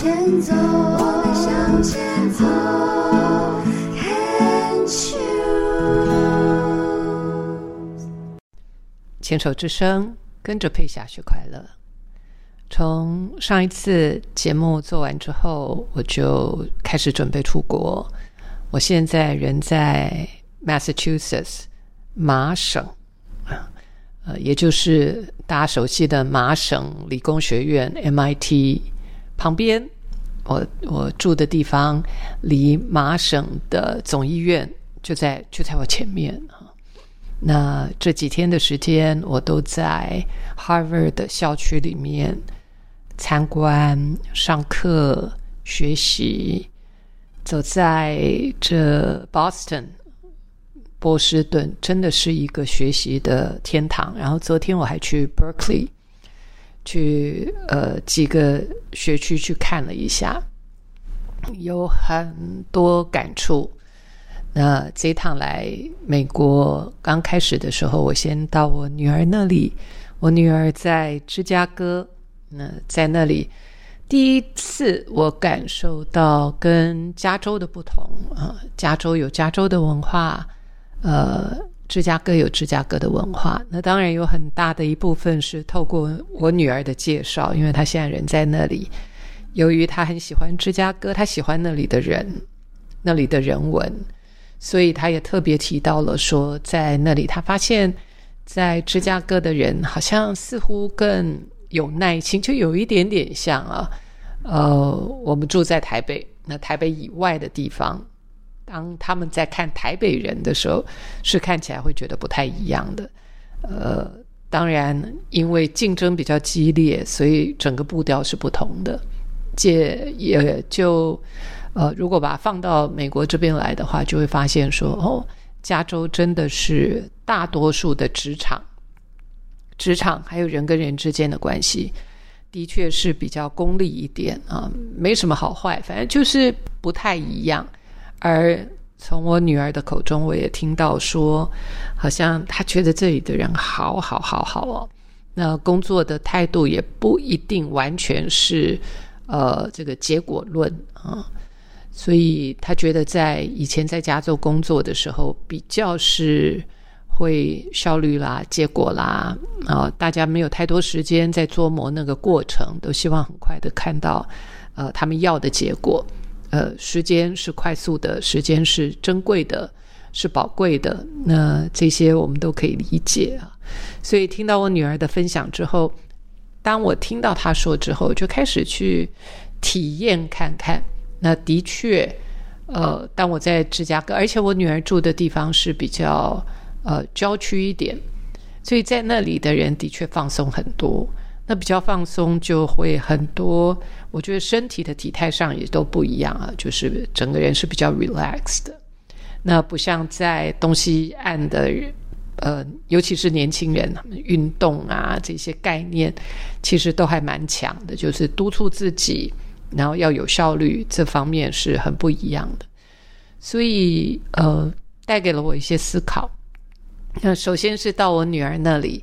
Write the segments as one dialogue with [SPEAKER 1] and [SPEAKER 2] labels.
[SPEAKER 1] 前走，我们向前走。
[SPEAKER 2] 牵手之声，跟着佩霞学快乐。从上一次节目做完之后，我就开始准备出国。我现在人在 Massachusetts 麻省，呃，也就是大家熟悉的麻省理工学院 MIT 旁边。我我住的地方离麻省的总医院就在就在我前面。那这几天的时间，我都在 Harvard 的校区里面参观、上课、学习。走在这 Boston 波士顿，真的是一个学习的天堂。然后昨天我还去 Berkeley 去呃几个学区去看了一下，有很多感触。那这一趟来美国刚开始的时候，我先到我女儿那里，我女儿在芝加哥，那在那里。第一次我感受到跟加州的不同啊，加州有加州的文化，呃，芝加哥有芝加哥的文化。那当然有很大的一部分是透过我女儿的介绍，因为她现在人在那里。由于她很喜欢芝加哥，她喜欢那里的人，那里的人文，所以她也特别提到了说，在那里她发现，在芝加哥的人好像似乎更。有耐心，就有一点点像啊，呃，我们住在台北，那台北以外的地方，当他们在看台北人的时候，是看起来会觉得不太一样的。呃，当然，因为竞争比较激烈，所以整个步调是不同的。这也就呃，如果把它放到美国这边来的话，就会发现说，哦，加州真的是大多数的职场。职场还有人跟人之间的关系，的确是比较功利一点啊，没什么好坏，反正就是不太一样。而从我女儿的口中，我也听到说，好像她觉得这里的人好好好好哦。那工作的态度也不一定完全是呃这个结果论啊，所以她觉得在以前在加州工作的时候，比较是。会效率啦，结果啦，啊，大家没有太多时间在琢磨那个过程，都希望很快的看到，呃，他们要的结果。呃，时间是快速的，时间是珍贵的，是宝贵的。那这些我们都可以理解啊。所以听到我女儿的分享之后，当我听到她说之后，就开始去体验看看。那的确，呃，当我在芝加哥，而且我女儿住的地方是比较。呃，郊区一点，所以在那里的人的确放松很多。那比较放松，就会很多。我觉得身体的体态上也都不一样啊，就是整个人是比较 relaxed 的。那不像在东西岸的，呃，尤其是年轻人，运动啊这些概念，其实都还蛮强的，就是督促自己，然后要有效率，这方面是很不一样的。所以，呃，带给了我一些思考。那首先是到我女儿那里，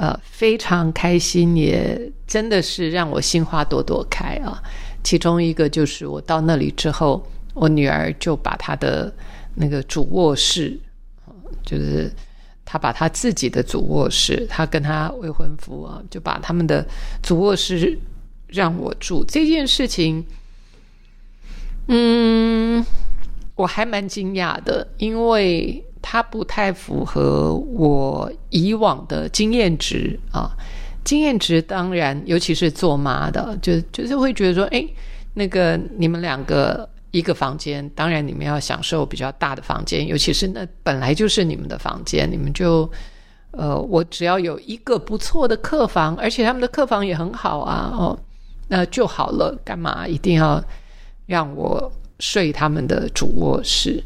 [SPEAKER 2] 呃，非常开心，也真的是让我心花朵朵开啊。其中一个就是我到那里之后，我女儿就把她的那个主卧室，就是她把她自己的主卧室，她跟她未婚夫啊，就把他们的主卧室让我住。这件事情，嗯，我还蛮惊讶的，因为。它不太符合我以往的经验值啊，经验值当然，尤其是做妈的，就就是会觉得说，哎，那个你们两个一个房间，当然你们要享受比较大的房间，尤其是那本来就是你们的房间，你们就呃，我只要有一个不错的客房，而且他们的客房也很好啊，哦，那就好了，干嘛一定要让我睡他们的主卧室？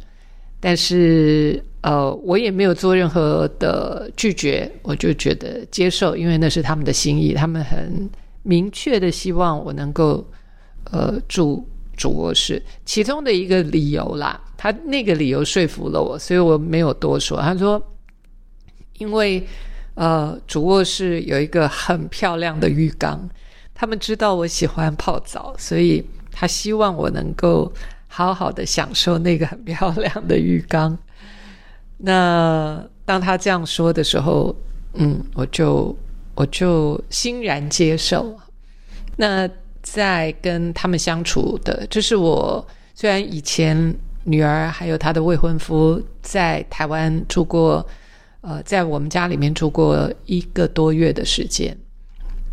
[SPEAKER 2] 但是。呃，我也没有做任何的拒绝，我就觉得接受，因为那是他们的心意，他们很明确的希望我能够呃住主卧室，其中的一个理由啦，他那个理由说服了我，所以我没有多说。他说，因为呃主卧室有一个很漂亮的浴缸，他们知道我喜欢泡澡，所以他希望我能够好好的享受那个很漂亮的浴缸。那当他这样说的时候，嗯，我就我就欣然接受。那在跟他们相处的，这是我虽然以前女儿还有她的未婚夫在台湾住过，呃，在我们家里面住过一个多月的时间。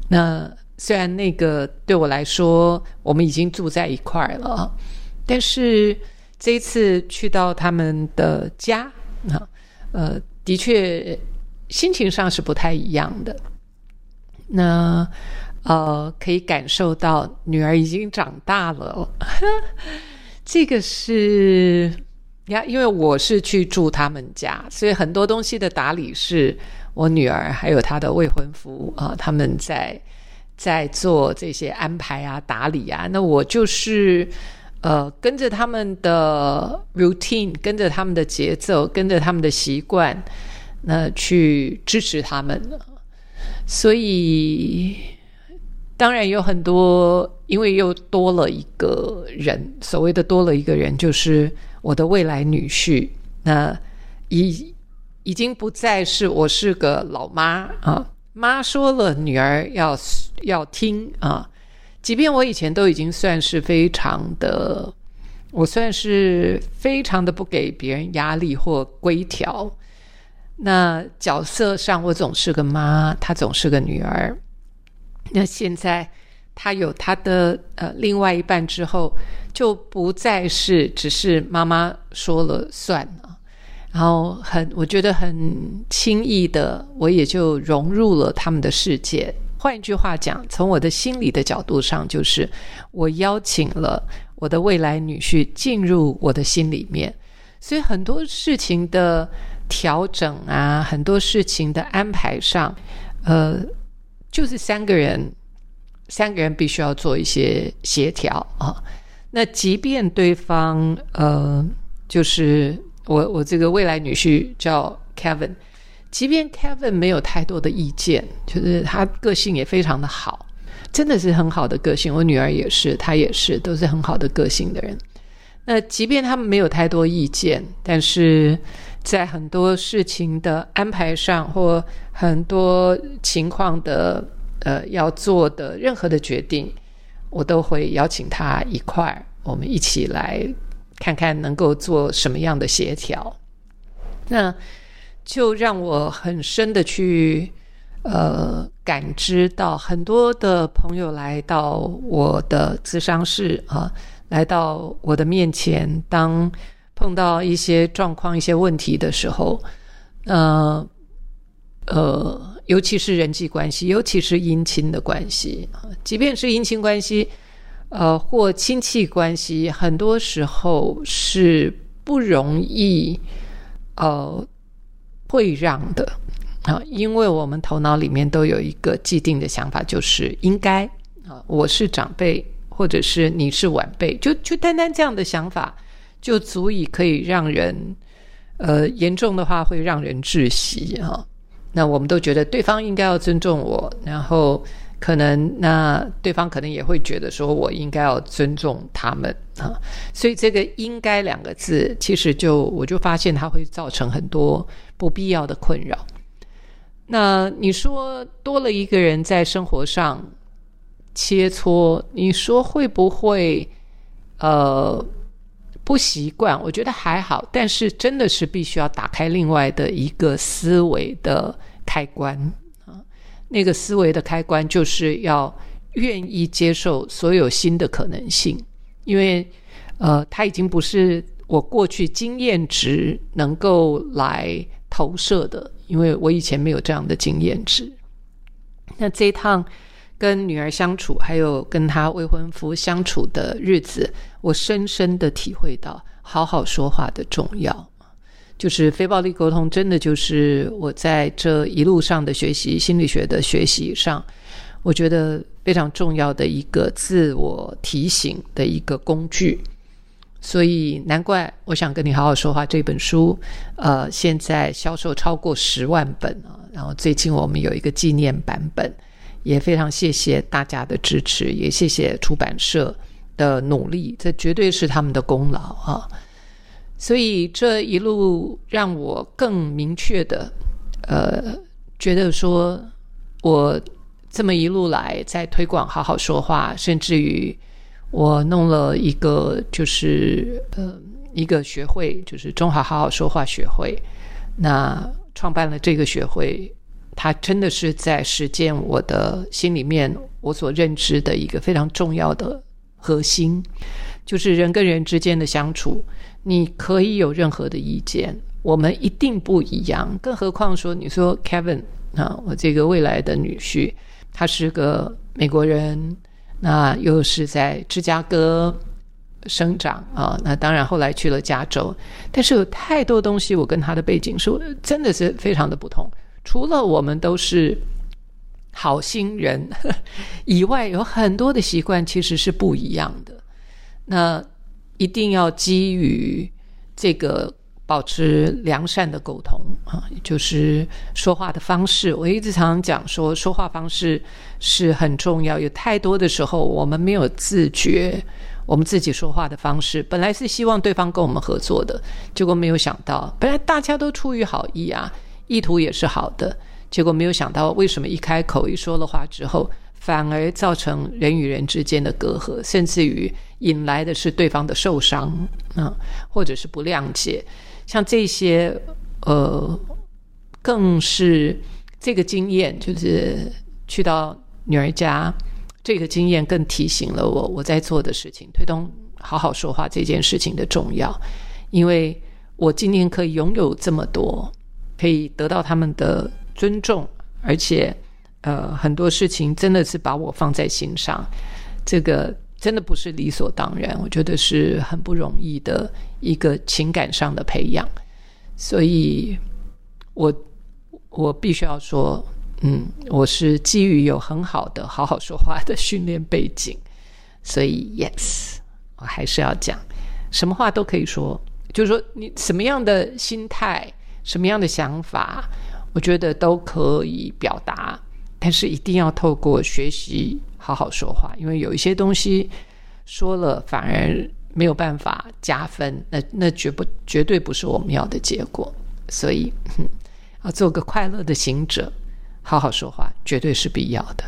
[SPEAKER 2] 那虽然那个对我来说，我们已经住在一块了，但是这一次去到他们的家，啊，呃，的确心情上是不太一样的。那呃，可以感受到女儿已经长大了，这个是呀，因为我是去住他们家，所以很多东西的打理是我女儿还有她的未婚夫啊，他们在在做这些安排啊、打理啊。那我就是呃，跟着他们的 routine，跟着他们的节奏，跟着他们的习惯，那去支持他们所以。当然有很多，因为又多了一个人。所谓的多了一个人，就是我的未来女婿。那已已经不再是我是个老妈啊，妈说了，女儿要要听啊。即便我以前都已经算是非常的，我算是非常的不给别人压力或规条。那角色上，我总是个妈，她总是个女儿。那现在他有他的呃另外一半之后，就不再是只是妈妈说了算了，然后很我觉得很轻易的，我也就融入了他们的世界。换一句话讲，从我的心理的角度上，就是我邀请了我的未来女婿进入我的心里面，所以很多事情的调整啊，很多事情的安排上，呃。就是三个人，三个人必须要做一些协调啊。那即便对方呃，就是我我这个未来女婿叫 Kevin，即便 Kevin 没有太多的意见，就是他个性也非常的好，真的是很好的个性。我女儿也是，她也是，都是很好的个性的人。那即便他们没有太多意见，但是。在很多事情的安排上，或很多情况的呃要做的任何的决定，我都会邀请他一块，我们一起来看看能够做什么样的协调。那就让我很深的去呃感知到，很多的朋友来到我的咨商室啊，来到我的面前当。碰到一些状况、一些问题的时候，呃呃，尤其是人际关系，尤其是姻亲的关系，即便是姻亲关系，呃，或亲戚关系，很多时候是不容易呃会让的啊，因为我们头脑里面都有一个既定的想法，就是应该啊，我是长辈，或者是你是晚辈，就就单单这样的想法。就足以可以让人，呃，严重的话会让人窒息哈。那我们都觉得对方应该要尊重我，然后可能那对方可能也会觉得说我应该要尊重他们啊。所以这个“应该”两个字，其实就我就发现它会造成很多不必要的困扰。那你说多了一个人在生活上切磋，你说会不会呃？不习惯，我觉得还好，但是真的是必须要打开另外的一个思维的开关啊！那个思维的开关就是要愿意接受所有新的可能性，因为呃，它已经不是我过去经验值能够来投射的，因为我以前没有这样的经验值。那这一趟。跟女儿相处，还有跟她未婚夫相处的日子，我深深的体会到好好说话的重要。就是非暴力沟通，真的就是我在这一路上的学习心理学的学习上，我觉得非常重要的一个自我提醒的一个工具。所以难怪我想跟你好好说话这本书，呃，现在销售超过十万本啊。然后最近我们有一个纪念版本。也非常谢谢大家的支持，也谢谢出版社的努力，这绝对是他们的功劳啊！所以这一路让我更明确的，呃，觉得说我这么一路来在推广好好说话，甚至于我弄了一个就是呃一个学会，就是中华好好说话学会，那创办了这个学会。它真的是在实践我的心里面我所认知的一个非常重要的核心，就是人跟人之间的相处，你可以有任何的意见，我们一定不一样。更何况说，你说 Kevin 啊，我这个未来的女婿，他是个美国人，那又是在芝加哥生长啊，那当然后来去了加州，但是有太多东西，我跟他的背景是真的是非常的不同。除了我们都是好心人 以外，有很多的习惯其实是不一样的。那一定要基于这个保持良善的沟通啊，就是说话的方式。我一直常常讲说，说话方式是很重要。有太多的时候，我们没有自觉，我们自己说话的方式本来是希望对方跟我们合作的，结果没有想到，本来大家都出于好意啊。意图也是好的，结果没有想到，为什么一开口一说了话之后，反而造成人与人之间的隔阂，甚至于引来的是对方的受伤啊，或者是不谅解。像这些，呃，更是这个经验，就是去到女儿家，这个经验更提醒了我，我在做的事情，推动好好说话这件事情的重要，因为我今天可以拥有这么多。可以得到他们的尊重，而且，呃，很多事情真的是把我放在心上，这个真的不是理所当然，我觉得是很不容易的一个情感上的培养，所以，我我必须要说，嗯，我是基于有很好的好好说话的训练背景，所以，yes，我还是要讲，什么话都可以说，就是说你什么样的心态。什么样的想法，我觉得都可以表达，但是一定要透过学习好好说话，因为有一些东西说了反而没有办法加分，那那绝不绝对不是我们要的结果。所以，要做个快乐的行者，好好说话绝对是必要的。